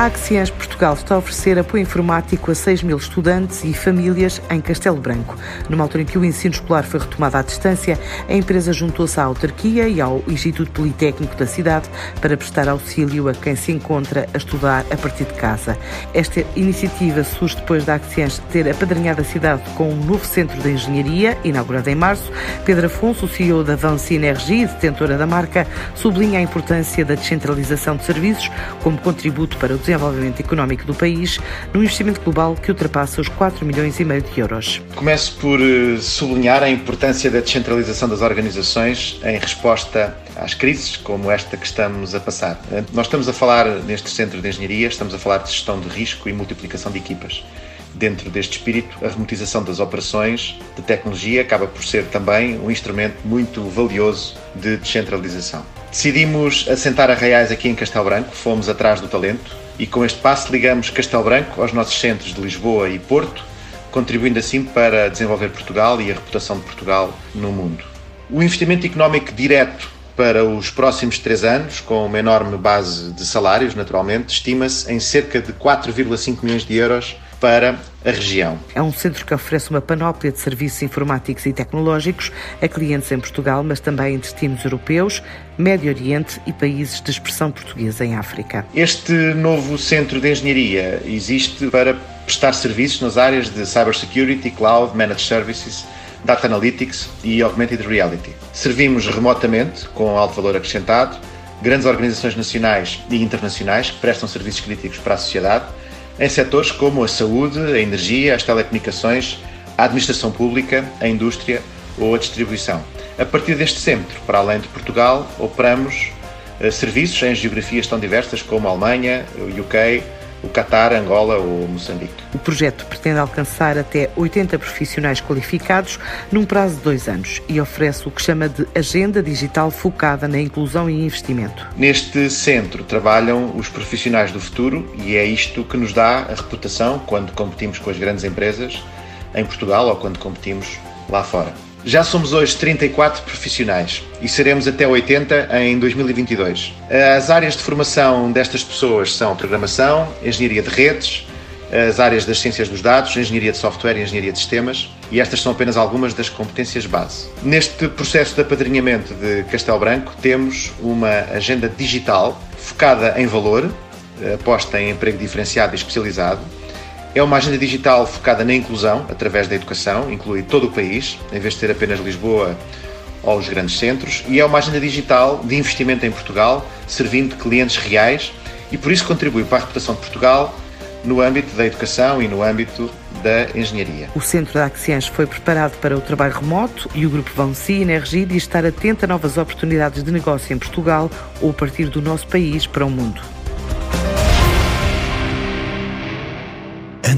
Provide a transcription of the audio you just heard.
A Axians Portugal está a oferecer apoio informático a 6 mil estudantes e famílias em Castelo Branco. Numa altura em que o ensino escolar foi retomado à distância, a empresa juntou-se à autarquia e ao Instituto Politécnico da cidade para prestar auxílio a quem se encontra a estudar a partir de casa. Esta iniciativa surge depois da Axians ter apadrinhado a cidade com um novo centro de engenharia, inaugurado em março. Pedro Afonso, CEO da Vance Energia, detentora da marca, sublinha a importância da descentralização de serviços como contributo para o desenvolvimento económico do país num investimento global que ultrapassa os 4 milhões e meio de euros. Começo por eh, sublinhar a importância da descentralização das organizações em resposta às crises como esta que estamos a passar. Eh, nós estamos a falar neste centro de engenharia, estamos a falar de gestão de risco e multiplicação de equipas. Dentro deste espírito, a remotização das operações de tecnologia acaba por ser também um instrumento muito valioso de descentralização. Decidimos assentar arraiais aqui em Castelo Branco, fomos atrás do talento, e com este passo ligamos Castelo Branco aos nossos centros de Lisboa e Porto, contribuindo assim para desenvolver Portugal e a reputação de Portugal no mundo. O investimento económico direto para os próximos três anos, com uma enorme base de salários, naturalmente, estima-se em cerca de 4,5 milhões de euros para a região. É um centro que oferece uma panóplia de serviços informáticos e tecnológicos a clientes em Portugal, mas também em destinos europeus, Médio Oriente e países de expressão portuguesa em África. Este novo centro de engenharia existe para prestar serviços nas áreas de cybersecurity, cloud, managed services, data analytics e augmented reality. Servimos remotamente, com alto valor acrescentado, grandes organizações nacionais e internacionais que prestam serviços críticos para a sociedade em setores como a saúde, a energia, as telecomunicações, a administração pública, a indústria ou a distribuição. A partir deste centro, para além de Portugal, operamos eh, serviços em geografias tão diversas como a Alemanha, o UK, o Catar, Angola ou Moçambique. O projeto pretende alcançar até 80 profissionais qualificados num prazo de dois anos e oferece o que chama de agenda digital focada na inclusão e investimento. Neste centro trabalham os profissionais do futuro e é isto que nos dá a reputação quando competimos com as grandes empresas em Portugal ou quando competimos lá fora. Já somos hoje 34 profissionais e seremos até 80 em 2022. As áreas de formação destas pessoas são programação, engenharia de redes, as áreas das ciências dos dados, engenharia de software e engenharia de sistemas, e estas são apenas algumas das competências base. Neste processo de apadrinhamento de Castelo Branco, temos uma agenda digital focada em valor, aposta em emprego diferenciado e especializado, é uma agenda digital focada na inclusão através da educação, inclui todo o país, em vez de ter apenas Lisboa ou os grandes centros, e é uma agenda digital de investimento em Portugal, servindo clientes reais e por isso contribui para a reputação de Portugal no âmbito da educação e no âmbito da engenharia. O Centro da Axians foi preparado para o trabalho remoto e o Grupo Vansi Energia diz estar atento a novas oportunidades de negócio em Portugal ou a partir do nosso país para o mundo.